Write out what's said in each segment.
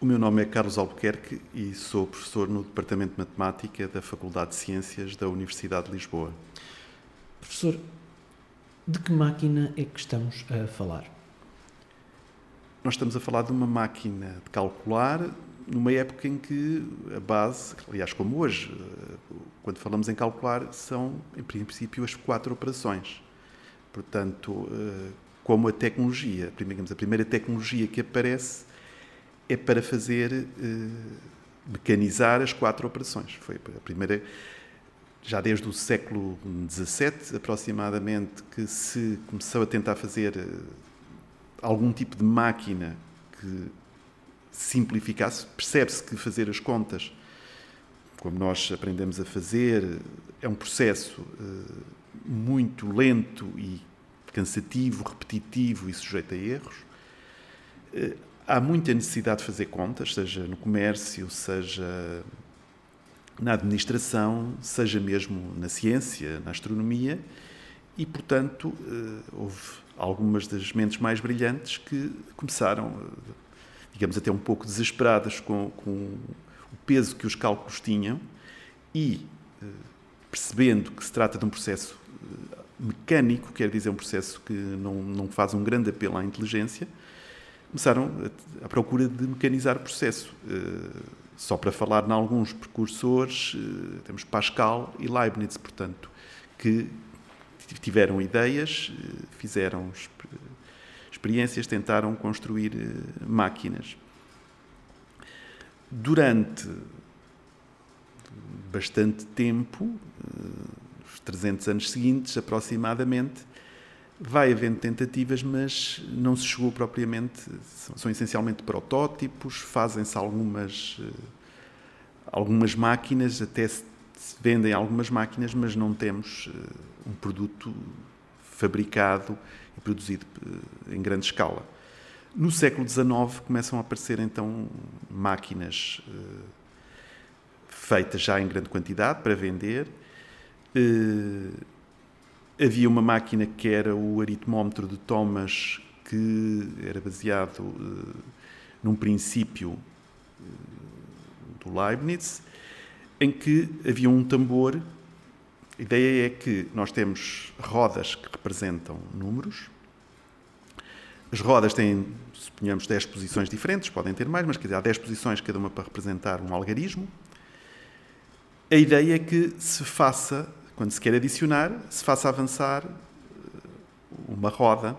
O meu nome é Carlos Albuquerque e sou professor no Departamento de Matemática da Faculdade de Ciências da Universidade de Lisboa. Professor, de que máquina é que estamos a falar? Nós estamos a falar de uma máquina de calcular numa época em que a base, aliás, como hoje, quando falamos em calcular, são, em princípio, as quatro operações. Portanto, eh, como a tecnologia, digamos, a primeira tecnologia que aparece é para fazer eh, mecanizar as quatro operações. Foi a primeira, já desde o século XVII, aproximadamente, que se começou a tentar fazer eh, algum tipo de máquina que simplificasse. Percebe-se que fazer as contas, como nós aprendemos a fazer, é um processo uh, muito lento e cansativo, repetitivo e sujeito a erros. Há muita necessidade de fazer contas, seja no comércio, seja na administração, seja mesmo na ciência, na astronomia, e, portanto, uh, houve algumas das mentes mais brilhantes que começaram digamos, até um pouco desesperadas com, com o peso que os cálculos tinham e, eh, percebendo que se trata de um processo eh, mecânico, quer dizer, um processo que não, não faz um grande apelo à inteligência, começaram à procura de mecanizar o processo. Eh, só para falar em alguns precursores, temos Pascal e Leibniz, portanto, que tiveram ideias, fizeram experiências tentaram construir eh, máquinas. Durante bastante tempo, eh, os 300 anos seguintes aproximadamente, vai havendo tentativas, mas não se chegou propriamente. São, são essencialmente protótipos, fazem-se algumas, eh, algumas máquinas, até se vendem algumas máquinas, mas não temos um produto fabricado e produzido eh, em grande escala. No século XIX começam a aparecer então máquinas eh, feitas já em grande quantidade para vender. Eh, havia uma máquina que era o aritmómetro de Thomas, que era baseado num princípio do Leibniz, em que havia um tambor a ideia é que nós temos rodas que representam números. As rodas têm, suponhamos, 10 posições diferentes, podem ter mais, mas quer dizer, há 10 posições, cada uma para representar um algarismo. A ideia é que se faça, quando se quer adicionar, se faça avançar eh, uma roda.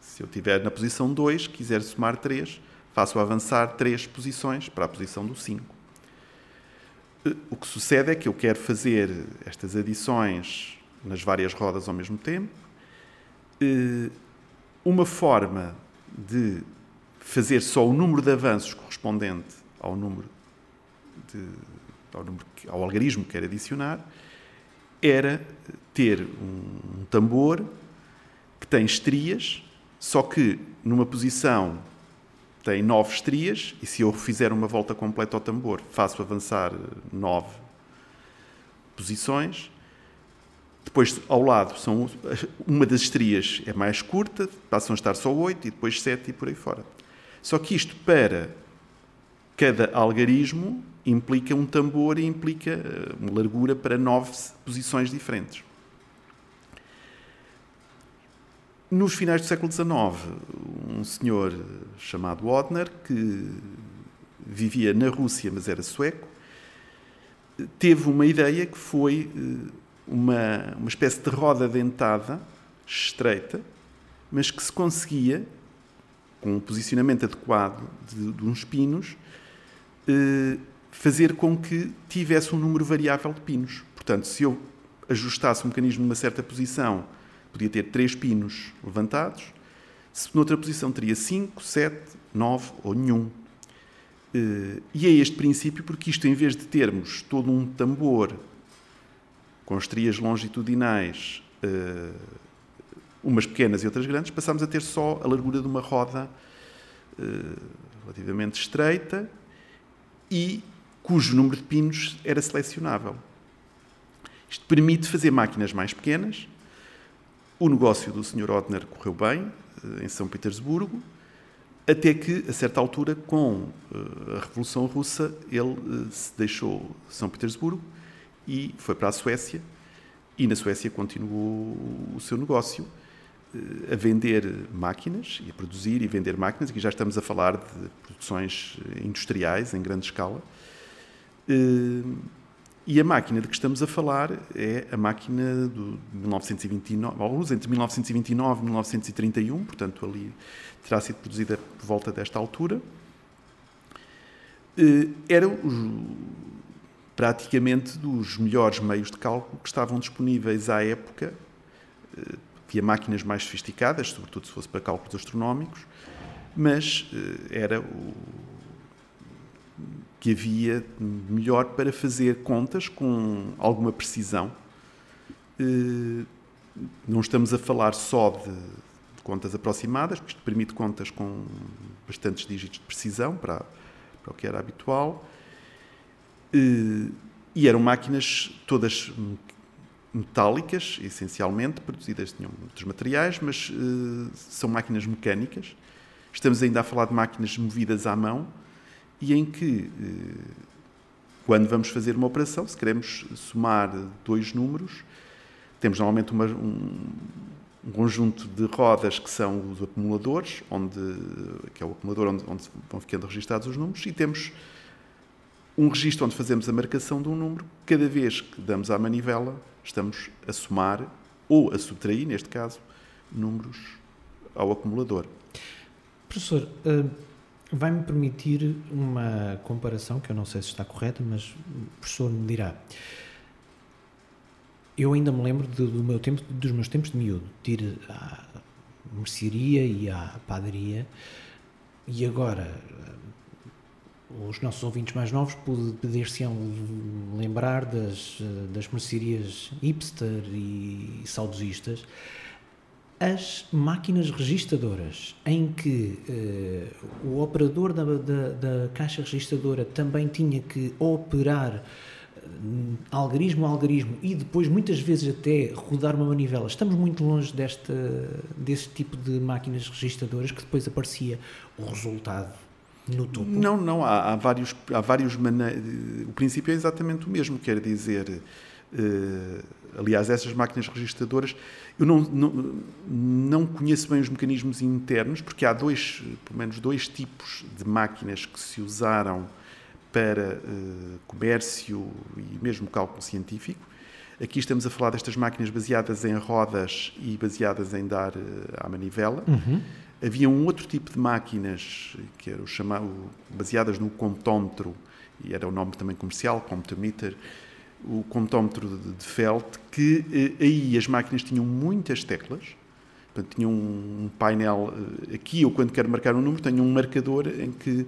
Se eu estiver na posição 2, quiser somar 3, faço avançar 3 posições para a posição do 5. O que sucede é que eu quero fazer estas adições nas várias rodas ao mesmo tempo. Eh, uma forma de fazer só o número de avanços correspondente ao número, de, ao, número ao algarismo que quero adicionar era ter um, tambor que tem estrias, só que numa posição tem nove estrias e se eu fizer uma volta completa ao tambor, faço avançar nove posições. Depois, ao lado, são, uma das estrias é mais curta, passam a estar só oito e depois sete e por aí fora. Só que isto, para cada algarismo, implica um tambor e implica eh, uma largura para nove posições diferentes. Nos finais do século XIX, um senhor chamado Odner, que vivia na Rússia, mas era sueco, teve uma ideia que foi eh, uma, uma espécie de roda dentada, estreita, mas que se conseguia, com um posicionamento adequado de, de uns pinos, eh, fazer com que tivesse um número variável de pinos. Portanto, se eu ajustasse o mecanismo numa certa posição podia ter três pinos levantados, se noutra posição teria cinco, sete, nove ou nenhum. Eh, e é este princípio porque isto, em vez de termos todo um tambor com estrias longitudinais, eh, umas pequenas e outras grandes, passamos a ter só a largura de uma roda eh, relativamente estreita e cujo número de pinos era selecionável. Isto permite fazer máquinas mais pequenas, o negócio do Sr. Otner correu bem, eh, em São Petersburgo. Até que, a certa altura, com uh, a Revolução Russa, ele uh, se deixou São Petersburgo e foi para a Suécia. E na Suécia continuou o seu negócio a vender máquinas e a produzir e vender máquinas. Aqui já estamos a falar de produções industriais em grande escala. E a máquina de que estamos a falar é a máquina de 1929, alguns entre 1929 e 1931, portanto ali terá sido produzida por volta desta altura. Eh, era praticamente dos melhores meios de cálculo que estavam disponíveis à época. Eh, havia máquinas mais sofisticadas, sobretudo se fosse para cálculos astronómicos, mas eh, era o que havia melhor para fazer contas com alguma precisão. Não estamos a falar só de contas aproximadas, porque isto permite contas com bastantes dígitos de precisão para, para o que era habitual. E eram máquinas todas metálicas, essencialmente, produzidas tinham outros materiais, mas são máquinas mecânicas. Estamos ainda a falar de máquinas movidas à mão e em que, quando vamos fazer uma operação, se queremos somar dois números, temos normalmente uma, um, conjunto de rodas que são os acumuladores, onde, que é o acumulador onde, onde vão ficando registados os números, e temos um registro onde fazemos a marcação de um número. Cada vez que damos à manivela, estamos a somar ou a subtrair, neste caso, números ao acumulador. Professor, uh, vai-me permitir uma comparação que eu não sei se está correta, mas o professor me dirá. Eu ainda me lembro do, do, meu tempo, dos meus tempos de miúdo, de ir à mercearia e à padaria, e agora os nossos ouvintes mais novos poder-se-ão lembrar das, das mercearias hipster e saudosistas, as máquinas registadoras, em que uh, o operador da, da, da, caixa registadora também tinha que operar algarismo a algarismo e depois muitas vezes até rodar uma manivela. Estamos muito longe desta, desse tipo de máquinas registadoras que depois aparecia o resultado no topo. Não, não, há, há vários, há vários. O princípio é exatamente o mesmo, quer dizer. Uh, aliás, essas máquinas registadoras, eu não, não, não conheço bem os mecanismos internos, porque há dois, pelo menos dois tipos de máquinas que se usaram para uh, comércio e mesmo cálculo científico. Aqui estamos a falar destas máquinas baseadas em rodas e baseadas em dar uh, à manivela. Uhum. Havia um outro tipo de máquinas que era o chamado, baseadas no comptómetro, e era o nome também comercial, comptometer, o comptómetro de, de Felt, que uh, aí as máquinas tinham muitas teclas, portanto, tinham um painel. aqui eu, quando quero marcar um número, tenho um marcador em que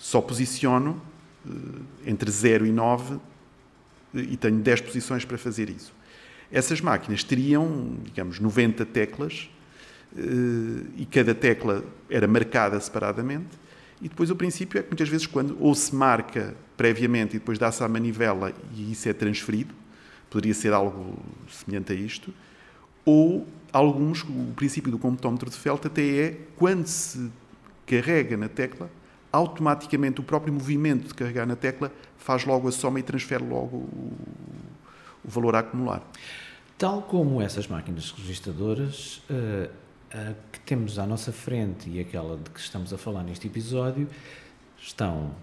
só posiciono eh, entre 0 e 9 e tenho 10 posições para fazer isso. Essas máquinas teriam, digamos, 90 teclas eh, e cada tecla era marcada separadamente. E depois o princípio é que muitas vezes quando ou se marca previamente e depois dá-se à manivela e isso é transferido, poderia ser algo semelhante a isto, ou alguns, o princípio do computómetro de Felt até é quando se carrega na tecla, automaticamente o próprio movimento de carregar na tecla faz logo a soma e transfere logo o, o valor a acumular. Tal como essas máquinas registadoras, a que temos à nossa frente e aquela de que estamos a falar neste episódio, estão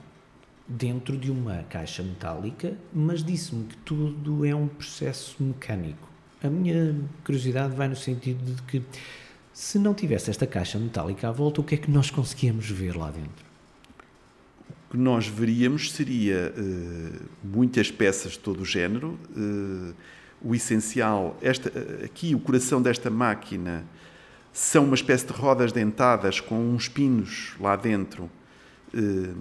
dentro de uma caixa metálica, mas disse-me que tudo é um processo mecânico. A minha curiosidade vai no sentido de que, se não tivesse esta caixa metálica à volta, o que é que nós conseguíamos ver lá dentro? que nós veríamos seria uh, muitas peças de todo o género. Uh, o essencial, esta, aqui o coração desta máquina são uma espécie de rodas dentadas com uns pinos lá dentro uh,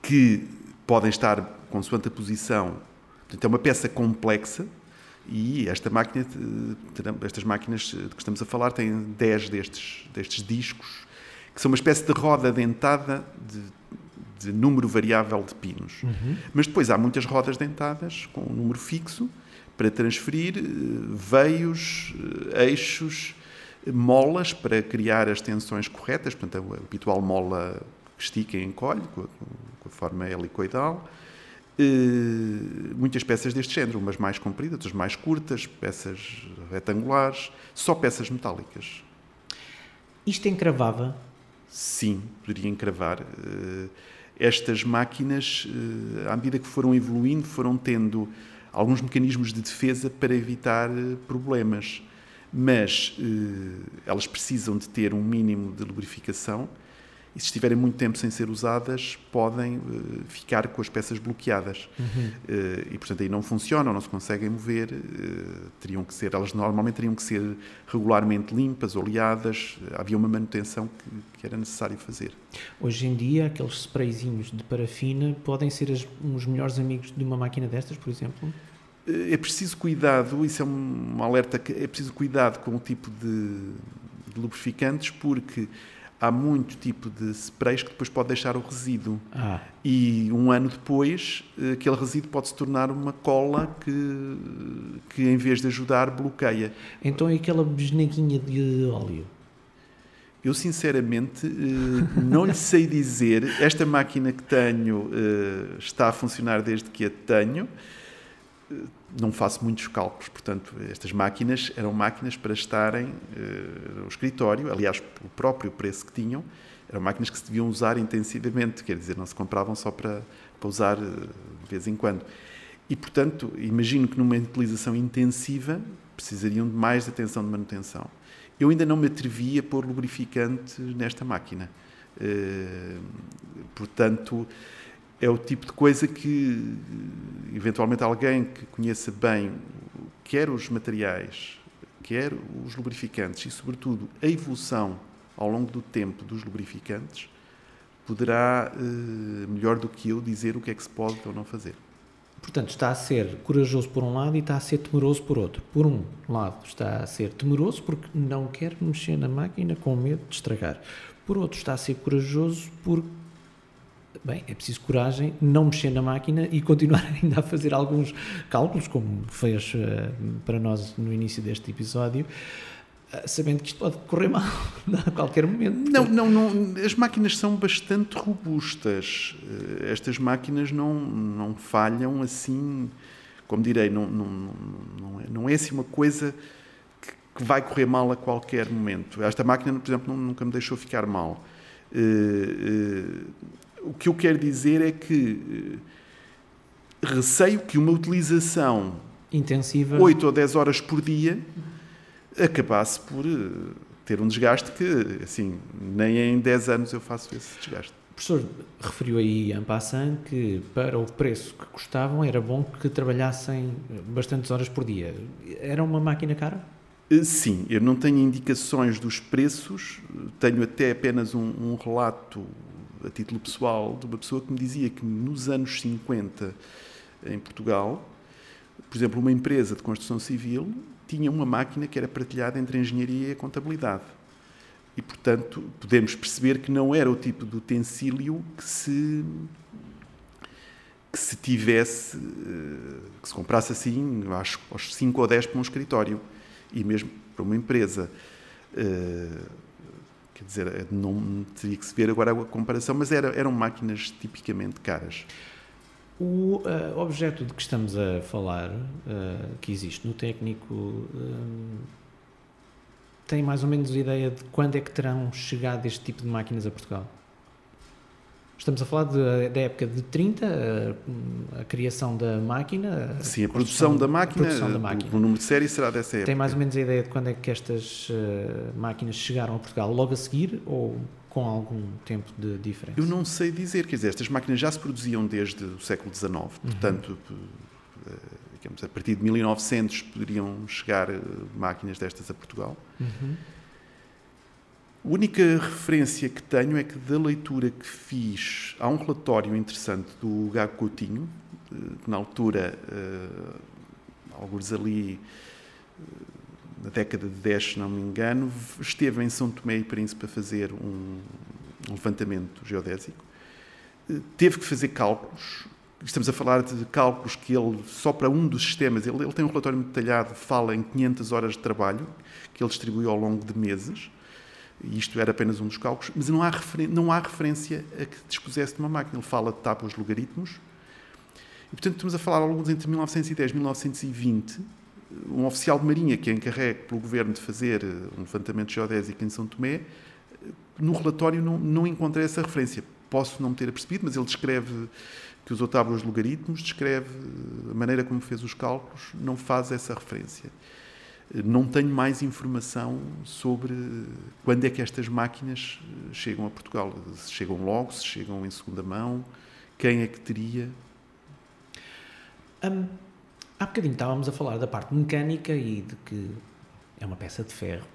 que podem estar consoante a posição. Portanto, é uma peça complexa e esta máquina, estas máquinas de que estamos a falar têm 10 destes, destes discos que são uma espécie de roda dentada de, de número variável de pinos. Uhum. Mas depois há muitas rodas dentadas com um número fixo para transferir eh, veios, eh, eixos molas para criar as tensões corretas, portanto, a habitual mola que estica e encolhe, com a, com a forma helicoidal. Uh, muitas peças deste género, umas mais compridas, outras mais curtas, peças retangulares, só peças metálicas. Isto encravava? Sim, poderia encravar. Uh, estas máquinas, uh, à medida que foram evoluindo, foram tendo alguns mecanismos de defesa para evitar problemas mas eh, elas precisam de ter um mínimo de lubrificação e se estiverem muito tempo sem ser usadas, podem uh, ficar com as peças bloqueadas. Uhum. Uh, e, portanto, aí não funcionam, não se conseguem mover. Uh, teriam que ser, elas normalmente teriam que ser regularmente limpas, oleadas. Havia uma manutenção que, que era necessário fazer. Hoje em dia, aqueles sprayzinhos de parafina podem ser as, os melhores amigos de uma máquina destas, por exemplo? É preciso cuidado, isso é um alerta, é preciso cuidado com o tipo de, de lubrificantes porque há muito tipo de sprays que depois pode deixar o resíduo. Ah. E um ano depois, aquele resíduo pode se tornar uma cola que, que em vez de ajudar, bloqueia. Então é aquela besneguinha de óleo? Eu, sinceramente, eh, não lhe sei dizer. Esta máquina que tenho eh, está a funcionar desde que a tenho não faço muitos cálculos, portanto, estas máquinas eram máquinas para estarem uh, no escritório, aliás, o próprio preço que tinham, eram máquinas que se deviam usar intensivamente, quer dizer, não se compravam só para, para usar uh, de vez em quando. E, portanto, imagino que numa utilização intensiva precisariam de mais atenção de manutenção. Eu ainda não me atrevi a pôr lubrificante nesta máquina. Uh, portanto, é o tipo de coisa que, eventualmente, alguém que conheça bem quer os materiais, quer os lubrificantes e, sobretudo, a evolução ao longo do tempo dos lubrificantes, poderá, eh, melhor do que eu, dizer o que é que se pode ou não fazer. Portanto, está a ser corajoso por um lado e está a ser temeroso por outro. Por um lado, está a ser temeroso porque não quer mexer na máquina com medo de estragar. Por outro, está a ser corajoso porque bem, é preciso coragem, não mexer na máquina e continuar ainda a fazer alguns cálculos, como fez uh, para nós no início deste episódio, uh, sabendo que isto pode correr mal a qualquer momento. Não, não, não, as máquinas são bastante robustas. Uh, estas máquinas não, não falham assim, como direi, não, não, não, é, não é assim uma coisa que, que vai correr mal a qualquer momento. Esta máquina, por exemplo, nunca me deixou ficar mal. O que eu quero dizer é que eh, receio que uma utilização intensiva 8 ou 10 horas por dia acabasse por eh, ter um desgaste que, assim, nem em 10 anos eu faço esse desgaste. O professor referiu aí em passant que para o preço que custavam era bom que trabalhassem bastantes horas por dia. Era uma máquina cara? Eh, sim, eu não tenho indicações dos preços, tenho até apenas um, um relato a título pessoal, de uma pessoa que me dizia que nos anos 50, em Portugal, por exemplo, uma empresa de construção civil tinha uma máquina que era partilhada entre a engenharia e a contabilidade. E, portanto, podemos perceber que não era o tipo de utensílio que se que se tivesse, eh, que se comprasse assim, acho, aos 5 ou 10 para um escritório e mesmo para uma empresa. Eh, Quer dizer, não teria que se ver agora a comparação, mas era, eram máquinas tipicamente caras. O uh, objeto de que estamos a falar, uh, que existe no técnico, uh, tem mais ou menos ideia de quando é que terão chegado este tipo de máquinas a Portugal? Estamos a falar de, da época de 30, a, a criação da máquina. Sim, a produção da máquina, produção da máquina. O, o, número de série será dessa época. Tem mais ou menos a ideia de quando é que estas uh, máquinas chegaram a Portugal? Logo a seguir ou com algum tempo de diferença? Eu não sei dizer, quer dizer, estas máquinas já se produziam desde o século XIX, uhum. portanto, uh, digamos, a partir de 1900 poderiam chegar uh, máquinas destas a Portugal. Uhum. A única referência que tenho é que da leitura que fiz, há um relatório interessante do Gago Coutinho, eh, que na altura, uh, alguns ali, uh, na década de 10, se não me engano, esteve em São Tomé e Príncipe a fazer um, levantamento geodésico. Teve que fazer cálculos Estamos a falar de cálculos que ele, só para um dos sistemas, ele, ele tem um relatório muito detalhado, fala em 500 horas de trabalho, que ele distribuiu ao longo de meses, isto era apenas um dos cálculos, mas não há, não há referência a que dispusesse de uma máquina. Ele fala de tábuas de logaritmos, e portanto estamos a falar alguns entre 1910 e 1920, um oficial de marinha que é encarregue pelo governo de fazer eh, um levantamento geodésico em São Tomé, no relatório não, não encontrei essa referência. Posso não me ter apercebido, mas ele descreve que usou tábuas de logaritmos, descreve a maneira como fez os cálculos, não faz essa referência. Não tenho mais informação sobre quando é que estas máquinas chegam a Portugal. Se chegam logo, se chegam em segunda mão, quem é que teria. Um, há bocadinho estávamos a falar da parte mecânica e de que é uma peça de ferro.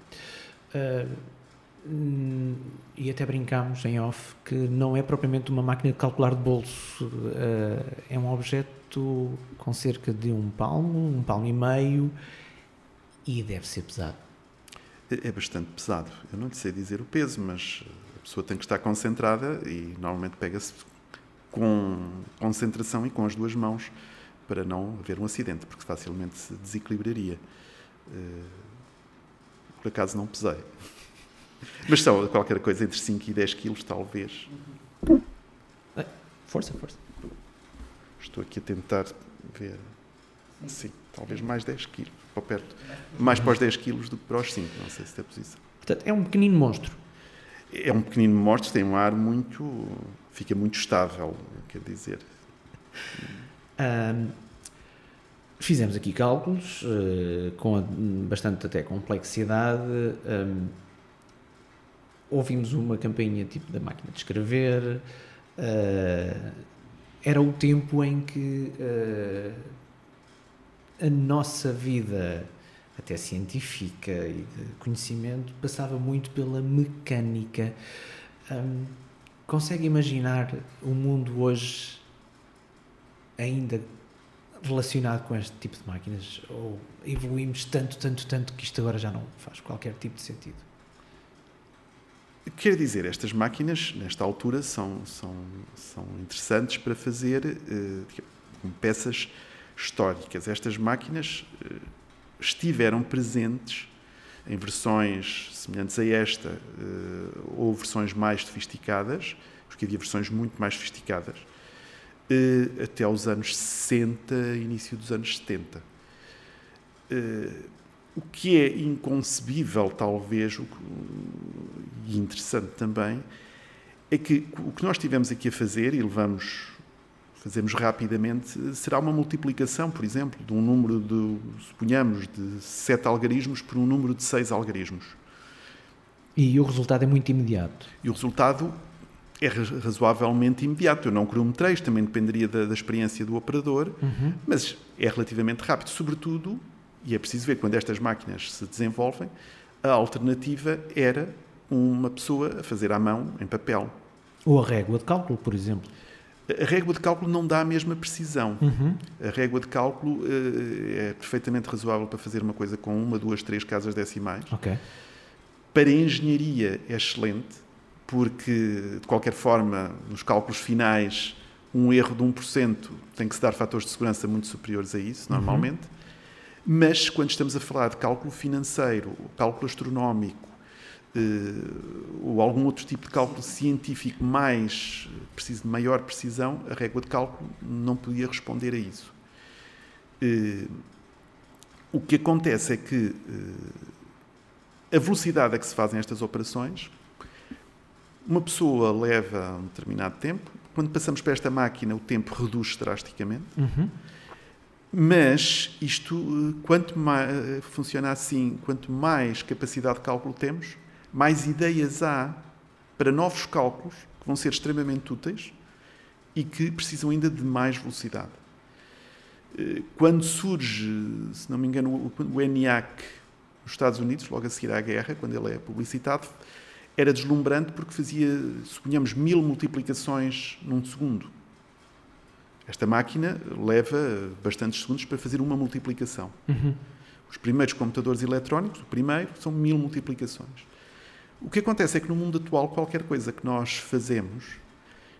Uh, e até brincámos em off que não é propriamente uma máquina de calcular de bolso, uh, é um objeto com cerca de um palmo, um palmo e meio e deve ser pesado. É, é bastante pesado. Eu não lhe sei dizer o peso, mas a pessoa tem que estar concentrada e normalmente pega-se com concentração e com as duas mãos para não haver um acidente, porque facilmente se desequilibraria. Uh, por acaso não pesei. Mas são qualquer coisa entre 5 e 10 quilos, talvez. Força, força. Estou aqui a tentar ver. Sim, talvez mais 10 quilos, para perto. Mais para os 10 quilos do que para os 5, não sei se tem posição. Portanto, é um pequenino monstro. É um pequenino monstro, tem um ar muito. fica muito estável, quer dizer. Um, fizemos aqui cálculos uh, com bastante até complexidade. Um, ouvimos uma campainha tipo da máquina de escrever. Uh, era o tempo em que uh, a nossa vida, até científica e de conhecimento, passava muito pela mecânica. Um, consegue imaginar o mundo hoje ainda relacionado com este tipo de máquinas? Ou evoluímos tanto, tanto, tanto que isto agora já não faz qualquer tipo de sentido? Quer dizer, estas máquinas, nesta altura, são, são, são interessantes para fazer uh, peças históricas. Estas máquinas uh, estiveram presentes em versões semelhantes a esta, uh, ou versões mais sofisticadas, porque havia versões muito mais sofisticadas, até aos anos 60, início dos anos 70 o que é inconcebível, talvez, e interessante também, é que o que nós tivemos aqui a fazer, e levamos, fazemos rapidamente, será uma multiplicação, por exemplo, de um número de, suponhamos, de sete algarismos por um número de seis algarismos. E o resultado é muito imediato. E o resultado é razoavelmente imediato. Eu não cronometrei, também dependeria da, da experiência do operador, uhum. mas é relativamente rápido, sobretudo e é preciso ver quando estas máquinas se desenvolvem, a alternativa era uma pessoa a fazer à mão, em papel. Ou a régua de cálculo, por exemplo. A régua de cálculo não dá a mesma precisão. Uhum. A régua de cálculo uh, é perfeitamente razoável para fazer uma coisa com uma, duas, três casas decimais. Okay. Para a engenharia é excelente, porque, de qualquer forma, nos cálculos finais, um erro de 1% tem que se dar fatores de segurança muito superiores a isso, normalmente. Uhum. Mas quando estamos a falar de cálculo financeiro, cálculo astronómico, eh, ou algum outro tipo de cálculo científico mais preciso de maior precisão, a régua de cálculo não podia responder a isso. Eh, o que acontece é que eh, a velocidade a que se fazem estas operações, uma pessoa leva um determinado tempo, quando passamos para esta máquina, o tempo reduz drasticamente. Uhum. Mas isto, eh, quanto mais eh, funciona assim, quanto mais capacidade de cálculo temos, mais ideias há para novos cálculos que vão ser extremamente úteis e que precisam ainda de mais velocidade. Eh, quando surge, se não me engano, o ENIAC nos Estados Unidos, logo a seguir à guerra, quando ele é publicitado, era deslumbrante porque fazia, suponhamos, mil multiplicações num segundo. Esta máquina leva bastantes segundos para fazer uma multiplicação. Uhum. Os primeiros computadores eletrónicos, o primeiro, são mil multiplicações. O que acontece é que no mundo atual, qualquer coisa que nós fazemos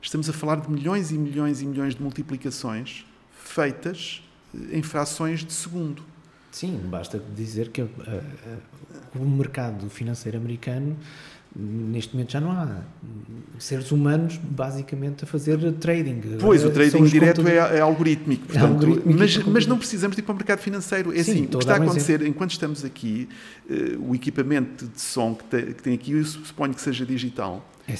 Estamos a falar de milhões e milhões e milhões de multiplicações feitas eh, em frações de segundo. Sim, basta dizer que uh, uh, o mercado financeiro americano neste momento já não há seres humanos basicamente a fazer trading. Pois, o trading direto é, é, algorítmico, portanto, é algorítmico mas, mas, não precisamos de ir para o mercado financeiro. É Sim, assim, o que está a acontecer enquanto estamos aqui, uh, o equipamento de som que tem, que tem, aqui, eu suponho que seja digital. É.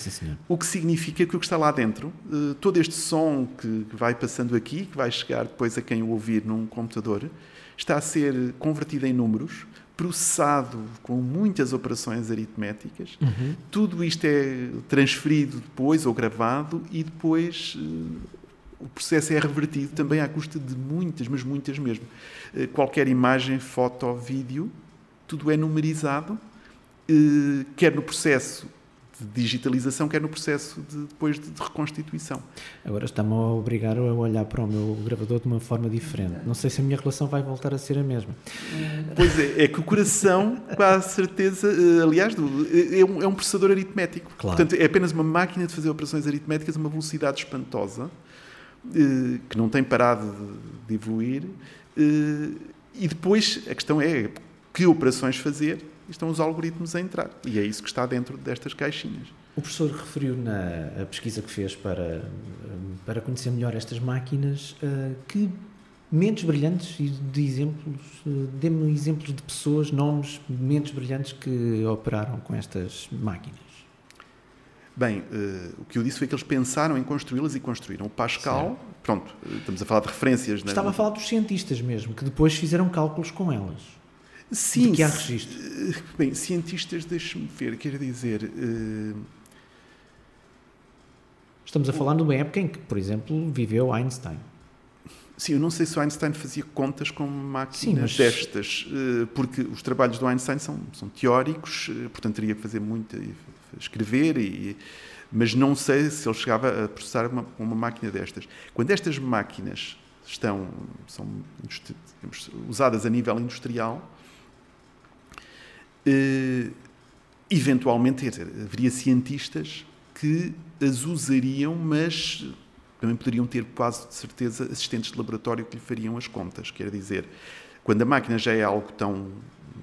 O que significa que o que está lá dentro, uh, todo este som que vai passando aqui, que vai chegar depois a quem o ouvir num computador, está a ser convertido em números processado com muitas operações aritméticas. Uhum. Tudo isto é transferido depois ou gravado e depois uh, o processo é revertido também à custa de muitas, mas muitas mesmo. Uh, qualquer imagem, foto, vídeo, tudo é numerizado, uh, quer no processo de digitalização, quer no processo de, depois de, de reconstituição. Agora está-me a obrigar a olhar para o meu gravador de uma forma diferente. Não sei se a minha relação vai voltar a ser a mesma. Pois é, é que o coração, quase certeza, eh, aliás, é um, é um processador aritmético. Claro. Portanto, é apenas uma máquina de fazer operações aritméticas a uma velocidade espantosa, eh, que não tem parado de evoluir. Eh, e depois a questão é que operações fazer estão os algoritmos a entrar. E é isso que está dentro destas caixinhas. O professor referiu na pesquisa que fez para, para conhecer melhor estas máquinas eh, que mentes brilhantes e de exemplos, eh, dê-me exemplos de pessoas, nomes, mentes brilhantes que operaram com estas máquinas. Bem, uh, o que eu disse foi que eles pensaram em construí-las e construíram. O Pascal, certo. pronto, estamos a falar de referências. Estava na... a falar dos cientistas mesmo, que depois fizeram cálculos com elas. Sim. De que há registro? Bem, cientistas, deixe-me ver, quer dizer. Uh... Estamos a falar de uma época em que, por exemplo, viveu Einstein. Sim, eu não sei se o Einstein fazia contas com máquinas Sim, destas, eh, porque os trabalhos do Einstein são, são teóricos, eh, portanto teria que fazer muito, escrever, e, mas não sei se ele chegava a processar uma, uma máquina destas. Quando estas máquinas estão são usadas a nível industrial, eventualmente, dizer, haveria cientistas que as usariam, mas também poderiam ter quase de certeza assistentes de laboratório que lhe fariam as contas. Quer dizer, quando a máquina já é algo tão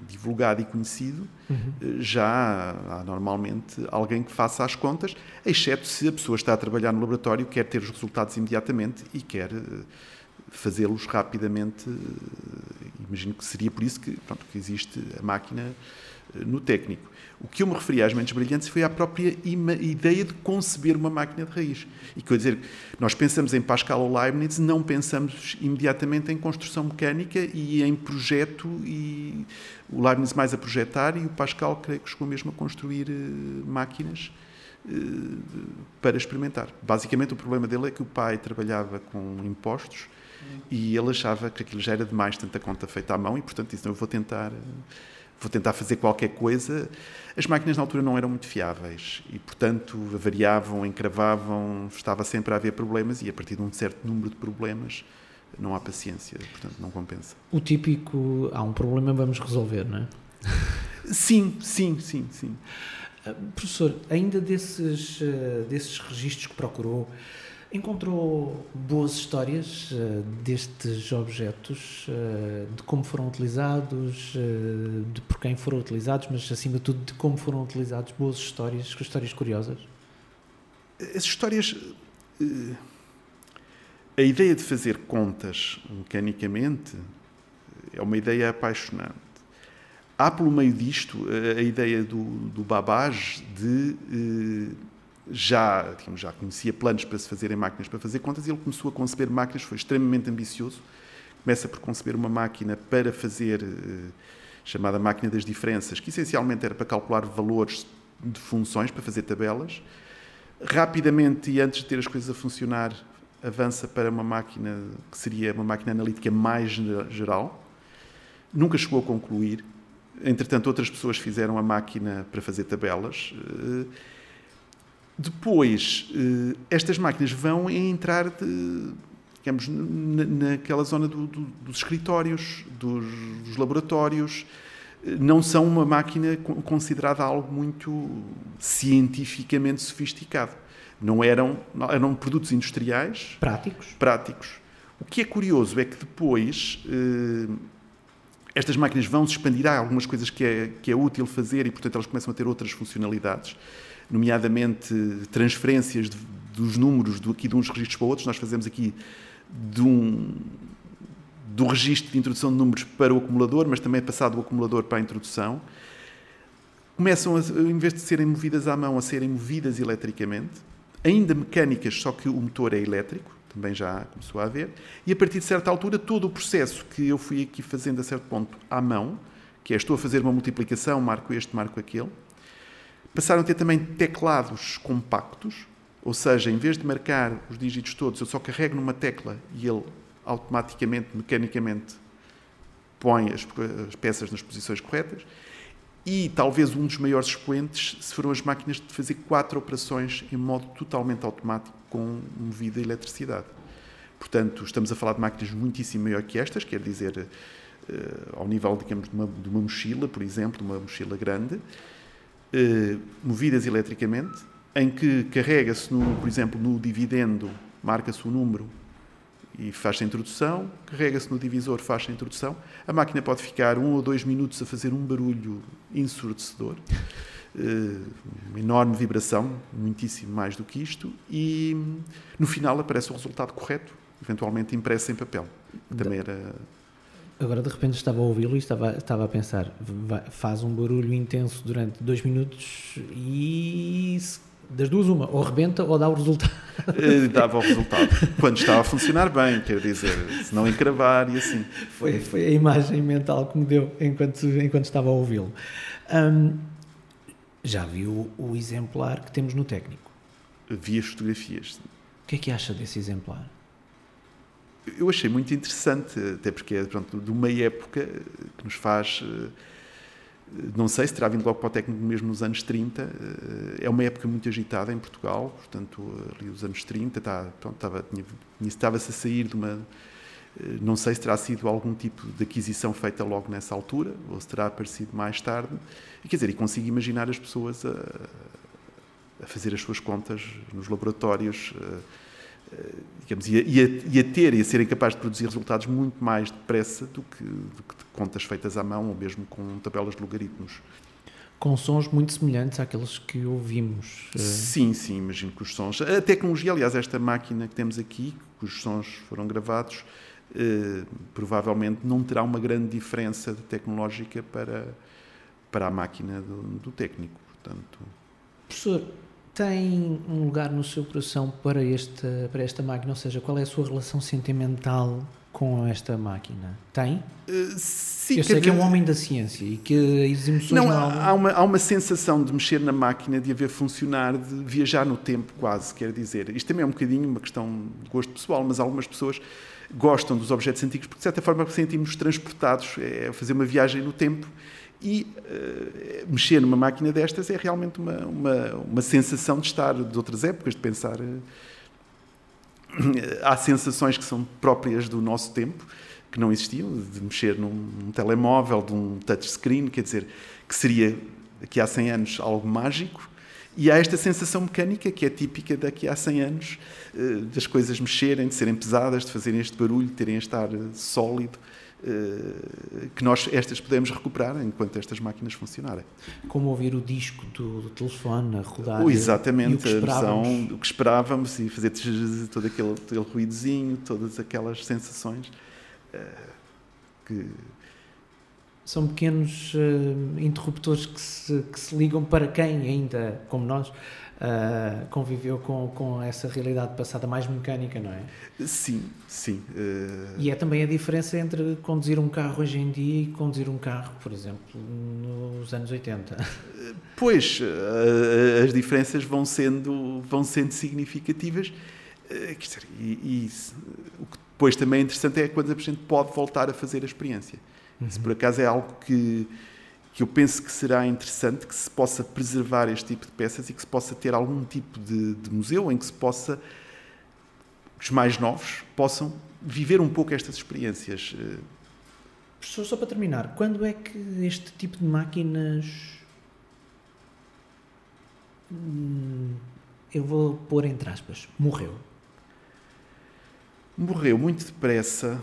divulgado e conhecido, uhum. Eh, já há normalmente alguém que faça as contas, exceto se a pessoa está a trabalhar no laboratório, quer ter os resultados imediatamente e quer eh, fazê-los rapidamente. Imagino que seria por isso que, pronto, que existe a máquina no técnico. O que eu me referi às mentes brilhantes foi à própria ideia de conceber uma máquina de raiz. E quer dizer, nós pensamos em Pascal ou Leibniz, não pensamos imediatamente em construção mecânica e em projeto, e o Leibniz mais a projetar e o Pascal, creio que chegou mesmo a construir uh, máquinas uh, para experimentar. Basicamente, o problema dele é que o pai trabalhava com impostos e ele achava que aquilo já era demais, tanta conta feita à mão, e portanto disse: não, eu vou tentar. Vou tentar fazer qualquer coisa. As máquinas na altura não eram muito fiáveis e, portanto, variavam, encravavam, estava sempre a haver problemas e a partir de um certo número de problemas não há paciência, portanto, não compensa. O típico, há um problema, vamos resolver, não é? Sim, sim, sim, sim. Uh, professor, ainda desses, uh, desses registros que procurou, Encontrou boas histórias uh, destes objetos, uh, de como foram utilizados, uh, de por quem foram utilizados, mas acima de tudo de como foram utilizados. Boas histórias, histórias curiosas. As histórias. a ideia de fazer contas mecanicamente é uma ideia apaixonante. Há pelo meio disto a, ideia do, do Babbage de já, digamos, já conhecia planos para se fazerem máquinas para fazer contas e ele começou a conceber máquinas, foi extremamente ambicioso. Começa por conceber uma máquina para fazer, eh, chamada máquina das diferenças, que essencialmente era para calcular valores de funções, para fazer tabelas. Rapidamente, e antes de ter as coisas a funcionar, avança para uma máquina que seria uma máquina analítica mais geral. Nunca chegou a concluir. Entretanto, outras pessoas fizeram a máquina para fazer tabelas. Eh, depois, eh, estas máquinas vão entrar, de, digamos, naquela zona do, do, dos escritórios, dos, dos, laboratórios. Eh, não são uma máquina considerada algo muito cientificamente sofisticado. Não eram, eram produtos industriais Práticos. práticos. O que é curioso é que depois eh, estas máquinas vão se expandir. Há algumas coisas que é, que é útil fazer e, portanto, elas começam a ter outras funcionalidades, nomeadamente transferências de, dos números do, aqui de uns registros para outros. Nós fazemos aqui de um, do registro de introdução de números para o acumulador, mas também é passado do acumulador para a introdução. Começam, a, em vez de serem movidas à mão, a serem movidas eletricamente, ainda mecânicas, só que o motor é elétrico, também já começou a haver, e a partir de certa altura, todo o processo que eu fui aqui fazendo a certo ponto à mão, que é estou a fazer uma multiplicação, marco este, marco aquele, passaram a ter também teclados compactos, ou seja, em vez de marcar os dígitos todos, eu só carrego numa tecla e ele automaticamente, mecanicamente, põe as, as peças nas posições corretas. E talvez um dos maiores expoentes se foram as máquinas de fazer quatro operações em modo totalmente automático com movida eletricidade. Portanto, estamos a falar de máquinas muitíssimo maior que estas, quer dizer, uh, ao nível, digamos, de uma, de uma, mochila, por exemplo, de uma mochila grande, movidas eletricamente, em que carrega-se, por exemplo, no dividendo, marca-se o número e faz a introdução, carrega-se no divisor, faz a introdução. A máquina pode ficar um ou dois minutos a fazer um barulho ensurdecedor, eh, uma enorme vibração, muitíssimo mais do que isto, e no final aparece o resultado correto, eventualmente impresso em papel. Também era. Agora de repente estava a ouvi-lo e estava, estava a pensar, faz um barulho intenso durante dois minutos e das duas, uma, ou rebenta ou dá o resultado. Dava o resultado. Quando estava a funcionar bem, quer dizer, se não encravar e assim. Foi, foi a imagem mental que me deu enquanto, enquanto estava a ouvi-lo. Um, já viu o exemplar que temos no técnico? Vi as fotografias. O que é que acha desse exemplar? Eu achei muito interessante, até porque é pronto, de uma época que nos faz eh, não sei se terá vindo logo para o técnico mesmo nos anos 30. Eh, é uma época muito agitada em Portugal, portanto, ali os anos 30, está, pronto, estava, estava-se a sair de uma. Eh, não sei se terá sido algum tipo de aquisição feita logo nessa altura, ou se terá aparecido mais tarde. E, quer dizer, e consigo imaginar as pessoas a, a fazer as suas contas nos laboratórios eh, digamos, e, a, e, a, ter e a serem capazes de produzir resultados muito mais depressa do que, do que contas feitas à mão ou mesmo com tabelas de logaritmos. Com sons muito semelhantes àqueles que ouvimos. Eh. Sim, sim, imagino que os sons. A tecnologia, aliás, esta máquina que temos aqui, cujos sons foram gravados, eh, provavelmente não terá uma grande diferença tecnológica para, para a máquina do, do técnico. Portanto... Professor, tem um lugar no seu coração para esta, para esta máquina? Ou seja, qual é a sua relação sentimental com esta máquina? Tem? Uh, sim, Eu sei que é um homem da ciência e que as emoções não, há, uma, há uma sensação de mexer na máquina, de haver funcionar, de viajar no tempo quase, quer dizer. Isto também é um bocadinho uma questão de gosto pessoal, mas algumas pessoas gostam dos objetos antigos porque de certa forma sentimos transportados, é fazer uma viagem no tempo e uh, mexer numa máquina destas é realmente uma, uma, uma, sensação de estar de outras épocas, de pensar. Uh, há sensações que são próprias do nosso tempo, que não existiam, de mexer num, num telemóvel, de um touchscreen, quer dizer, que seria daqui a 100 anos algo mágico. E há esta sensação mecânica que é típica daqui a 100 anos, uh, das coisas mexerem, de serem pesadas, de fazerem este barulho, de terem este ar sólido. Eh, que nós estas podemos recuperar enquanto estas máquinas funcionarem. Como ouvir o disco do, do telefone a rodar. Oh, exatamente, a visão, o que esperávamos e fazer todo aquele, aquele ruídozinho, todas aquelas sensações uh, que são pequenos uh, interruptores que se, que se ligam para quem ainda, como nós, uh, conviveu com, com essa realidade passada mais mecânica, não é? Sim, sim. Uh... E é também a diferença entre conduzir um carro hoje em dia e conduzir um carro, por exemplo, nos anos 80. Pois, as diferenças vão sendo, vão sendo significativas. Dizer, e, e, o que depois também é interessante é quando a gente pode voltar a fazer a experiência. Uhum. Se por acaso é algo que que eu penso que será interessante que se possa preservar este tipo de peças e que se possa ter algum tipo de, de museu em que se possa, os mais novos, possam viver um pouco estas experiências. Professor, só para terminar, quando é que este tipo de máquinas hum, eu vou pôr entre aspas, morreu. Morreu muito depressa,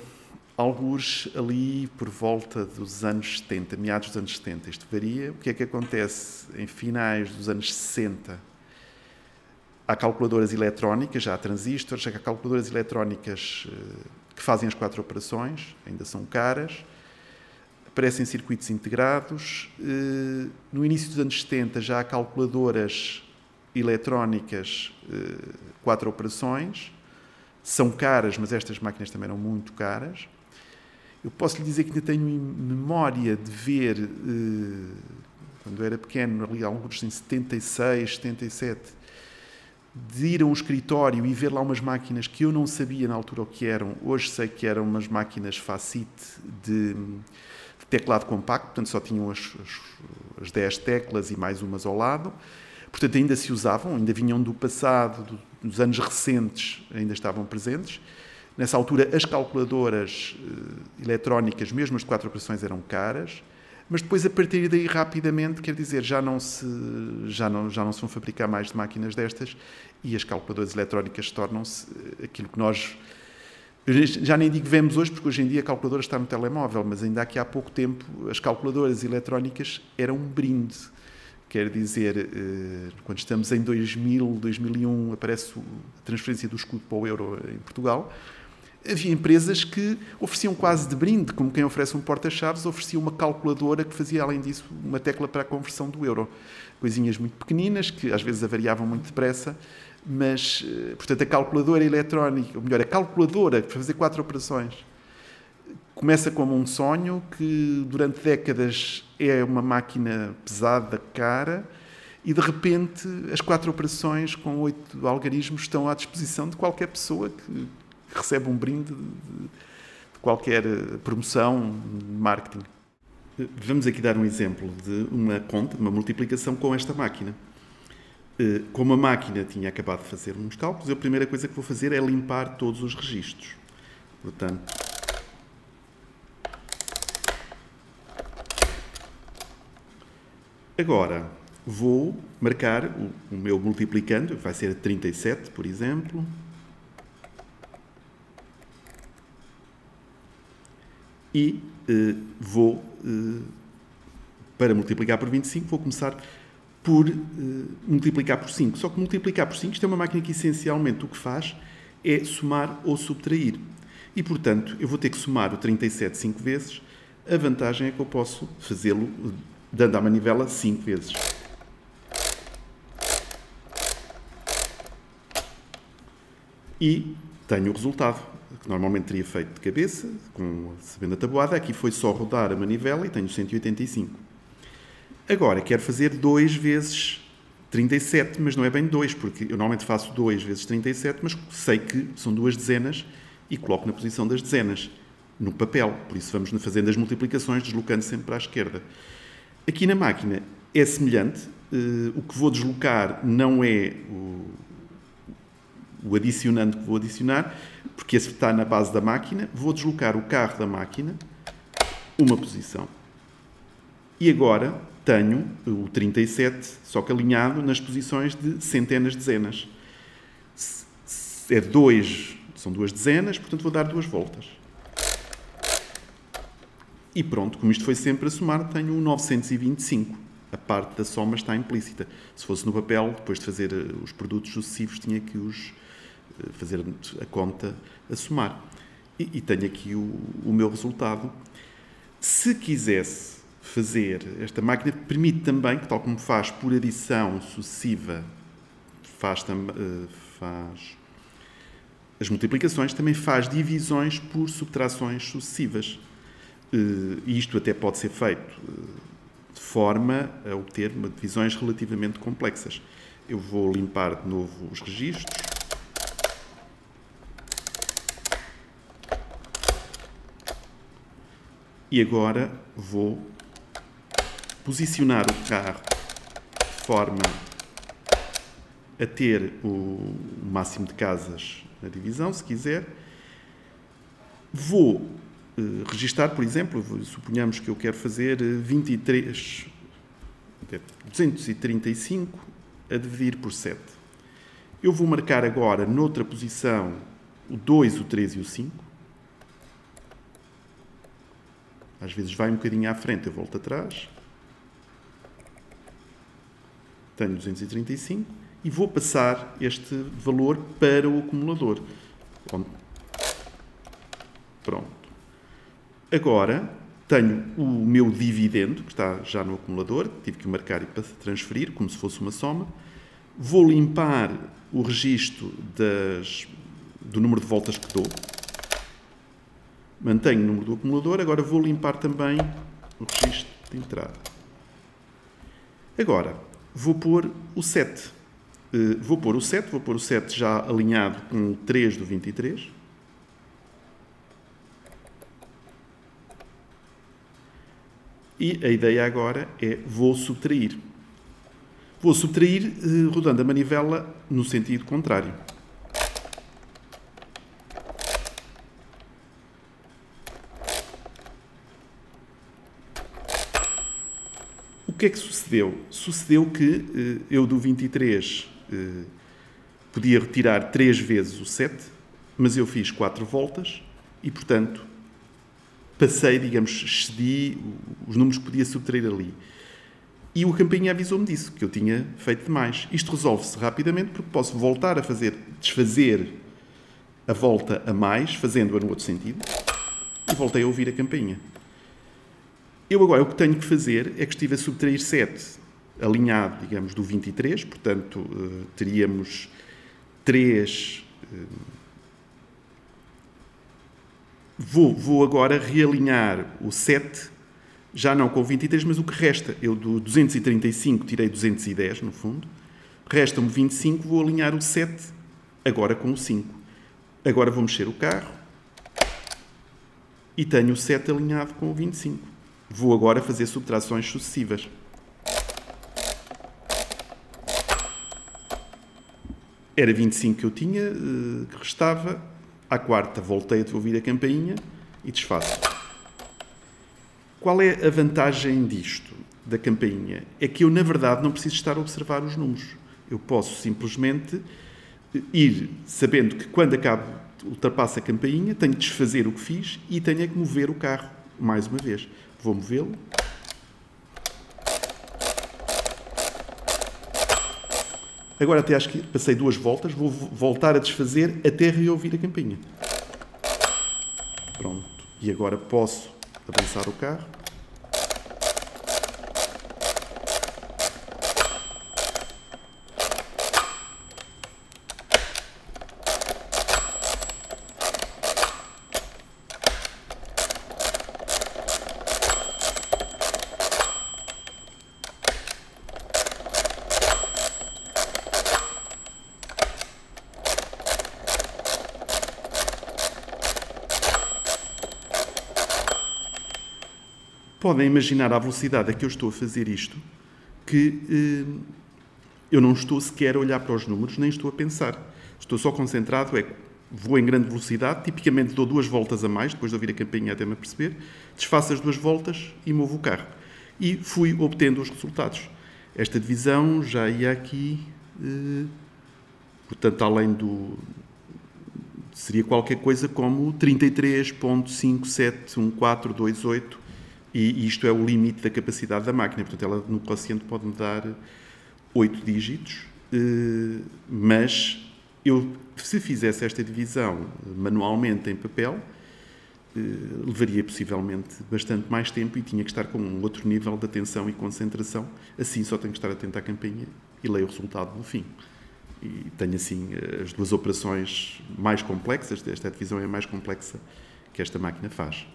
alguns ali por volta dos anos 70, meados dos anos 70. Isto varia. O que é que acontece em finais dos anos 60? Há calculadoras eletrónicas, já há transistores, já há calculadoras eletrónicas eh, que fazem as quatro operações, ainda são caras. Aparecem circuitos integrados. Eh, no início dos anos 70 já há calculadoras eletrónicas, eh, quatro operações. São caras, mas estas máquinas também eram muito caras. Eu posso lhe dizer que ainda tenho memória de ver, quando era pequeno, ali, alguns em 76, 77, de ir a um escritório e ver lá umas máquinas que eu não sabia na altura o que eram. Hoje sei que eram umas máquinas Facit de, de teclado compacto, portanto só tinham as, as, as 10 teclas e mais umas ao lado. Portanto, ainda se usavam, ainda vinham do passado, do, dos anos recentes, ainda estavam presentes. Nessa altura, as calculadoras uh, eletrónicas, mesmo as de quatro operações, eram caras mas depois a partir daí rapidamente, quer dizer, já não se já não já não se vão fabricar mais de máquinas destas e as calculadoras eletrónicas tornam-se eh, aquilo que nós já nem digo vemos hoje, porque hoje em dia a calculadora está no telemóvel, mas ainda aqui há pouco tempo as calculadoras eletrónicas eram um brinde. Quer dizer, eh, quando estamos em 2000, 2001, aparece a transferência do escudo para o euro em Portugal, havia empresas que ofereciam quase de brinde, como quem oferece um porta-chaves, oferecia uma calculadora que fazia, além disso, uma tecla para a conversão do euro. Coisinhas muito pequeninas, que às vezes avariavam muito depressa, mas, eh, portanto, a calculadora eletrónica, ou melhor, a calculadora para fazer quatro operações, começa como um sonho que durante décadas é uma máquina pesada, cara, e de repente as quatro operações com oito algarismos estão à disposição de qualquer pessoa que recebe um brinde de, qualquer eh, promoção de marketing. Vamos aqui dar um exemplo de uma conta, de uma multiplicação com esta máquina. Eh, como a máquina tinha acabado de fazer uns cálculos, a primeira coisa que vou fazer é limpar todos os registros. Portanto, agora vou marcar o, o meu multiplicando, vai ser 37, por exemplo. E uh, vou, uh, para multiplicar por 25, vou começar por uh, multiplicar por 5. Só que multiplicar por 5, isto é uma máquina que essencialmente o que faz é somar ou subtrair. E, portanto, eu vou ter que somar o 37 5 vezes. A vantagem é que eu posso fazê-lo dando à manivela 5 vezes. E tenho o resultado que normalmente teria feito de cabeça, com, sabendo a tabuada, aqui foi só rodar a manivela e tenho 185. Agora, quero fazer 2 vezes 37, mas não é bem 2, porque eu normalmente faço 2 vezes 37, mas sei que são duas dezenas e coloco na posição das dezenas, no papel. Por isso vamos fazendo as multiplicações, deslocando sempre para a esquerda. Aqui na máquina é semelhante, uh, o que vou deslocar não é o, o adicionando que vou adicionar, porque esse está na base da máquina, vou deslocar o carro da máquina uma posição. E agora tenho o 37, só que alinhado nas posições de centenas de dezenas. É dois, são duas dezenas, portanto vou dar duas voltas. E pronto, como isto foi sempre a somar, tenho um 925. A parte da soma está implícita. Se fosse no papel, depois de fazer eh, os produtos sucessivos, tinha que os fazer a conta a somar. E, e tenho aqui o, o meu resultado. Se quisesse fazer, esta máquina permite também, que tal como faz por adição sucessiva, faz, uh, faz as multiplicações, também faz divisões por subtrações sucessivas. Uh, e isto até pode ser feito de forma a obter divisões relativamente complexas. Eu vou limpar de novo os registros. E agora vou posicionar o carro de forma a ter o máximo de casas na divisão, se quiser. Vou uh, registar, por exemplo, suponhamos que eu quero fazer 23, 235 a dividir por 7. Eu vou marcar agora, noutra posição, o 2, o 3 e o 5. Às vezes vai um bocadinho à frente, eu volto atrás. Tenho 235 e vou passar este valor para o acumulador. Pronto. Agora tenho o meu dividendo, que está já no acumulador, tive que marcar e transferir, como se fosse uma soma. Vou limpar o registro das, do número de voltas que dou. Mantenho o número do acumulador, agora vou limpar também o registro de entrada. Agora, vou pôr o 7. Uh, vou pôr o 7, vou pôr o 7 já alinhado com o 3 do 23. E a ideia agora é vou subtrair. Vou subtrair uh, rodando a manivela no sentido contrário. Que é que sucedeu? Sucedeu que uh, eu do 23 uh, podia retirar 3 vezes o 7, mas eu fiz 4 voltas e, portanto, passei, digamos, excedi os números que podia subtrair ali. E o campainha avisou-me disso, que eu tinha feito demais. Isto resolve-se rapidamente porque posso voltar a fazer, desfazer a volta a mais, fazendo-a no outro sentido, e voltei a ouvir a campainha. Eu agora o que tenho que fazer é que estive a subtrair 7, alinhado, digamos, do 23, portanto, uh, teríamos 3. Uh, vou, vou agora realinhar o 7 já não com 23, mas o que resta, eu do 235 tirei 210 no fundo, resta-me 25, vou alinhar o 7 agora com o 5. Agora vou mexer o carro e tenho o 7 alinhado com o 25. Vou agora fazer subtrações sucessivas. Era 25 que eu tinha, eh, que restava. À quarta voltei a ouvir a campainha e desfaço. Qual é a vantagem disto, da campainha? É que eu, na verdade, não preciso estar a observar os números. Eu posso simplesmente ir sabendo que quando acabo, ultrapasso a campainha, tenho de desfazer o que fiz e tenho é que mover o carro mais uma vez. Vou movê-lo. Agora até acho que passei duas voltas, vou voltar a desfazer até reouvir a campainha. Pronto. E agora posso avançar o carro. Podem imaginar a velocidade a que eu estou a fazer isto, que eh, eu não estou sequer a olhar para os números, nem estou a pensar. Estou só concentrado, é, vou em grande velocidade, tipicamente dou duas voltas a mais, depois de ouvir a campainha até me aperceber, desfaço as duas voltas e movo o carro. E fui obtendo os resultados. Esta divisão já ia aqui, eh, portanto, além do. seria qualquer coisa como 33.571428 e isto é o limite da capacidade da máquina. Portanto, ela no paciente pode me dar 8 dígitos, eh, mas eu, se fizesse esta divisão manualmente em papel, eh, levaria possivelmente bastante mais tempo e tinha que estar com um outro nível de atenção e concentração. Assim, só tenho que estar atento à campainha e leio o resultado no fim. E tenho, assim, as duas operações mais complexas, esta divisão é mais complexa que esta máquina faz.